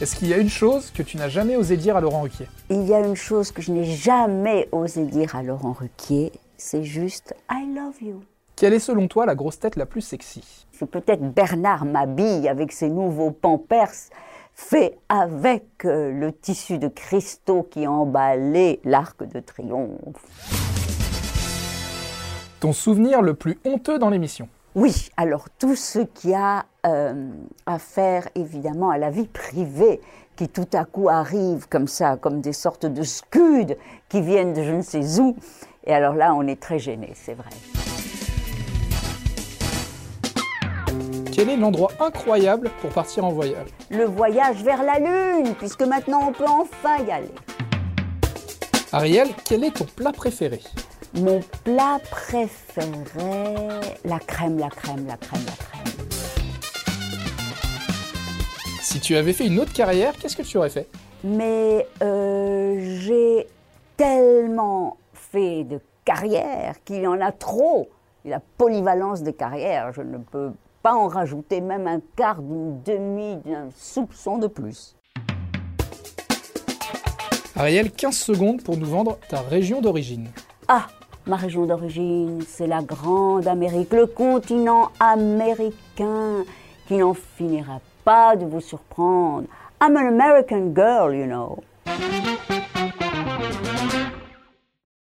Est-ce qu'il y a une chose que tu n'as jamais osé dire à Laurent Ruquier? Il y a une chose que je n'ai jamais osé dire à Laurent Ruquier, c'est juste I love you. Quelle est selon toi la grosse tête la plus sexy? C'est peut-être Bernard Mabille avec ses nouveaux pampers faits avec euh, le tissu de cristaux qui emballait l'arc de triomphe. Ton souvenir le plus honteux dans l'émission? Oui, alors tout ce qui a euh, à faire évidemment à la vie privée, qui tout à coup arrive comme ça, comme des sortes de scuds qui viennent de je ne sais où. Et alors là, on est très gêné, c'est vrai. Quel est l'endroit incroyable pour partir en voyage? Le voyage vers la Lune, puisque maintenant on peut enfin y aller. Ariel, quel est ton plat préféré? Mon plat préféré, la crème, la crème, la crème, la crème. Si tu avais fait une autre carrière, qu'est-ce que tu aurais fait? Mais euh, j'ai tellement fait de carrière qu'il y en a trop. La polyvalence des carrières, je ne peux pas en rajouter même un quart d'une demi, d'un soupçon de plus. Ariel, 15 secondes pour nous vendre ta région d'origine. Ah, ma région d'origine, c'est la grande Amérique, le continent américain qui n'en finira pas de vous surprendre. I'm an American girl, you know.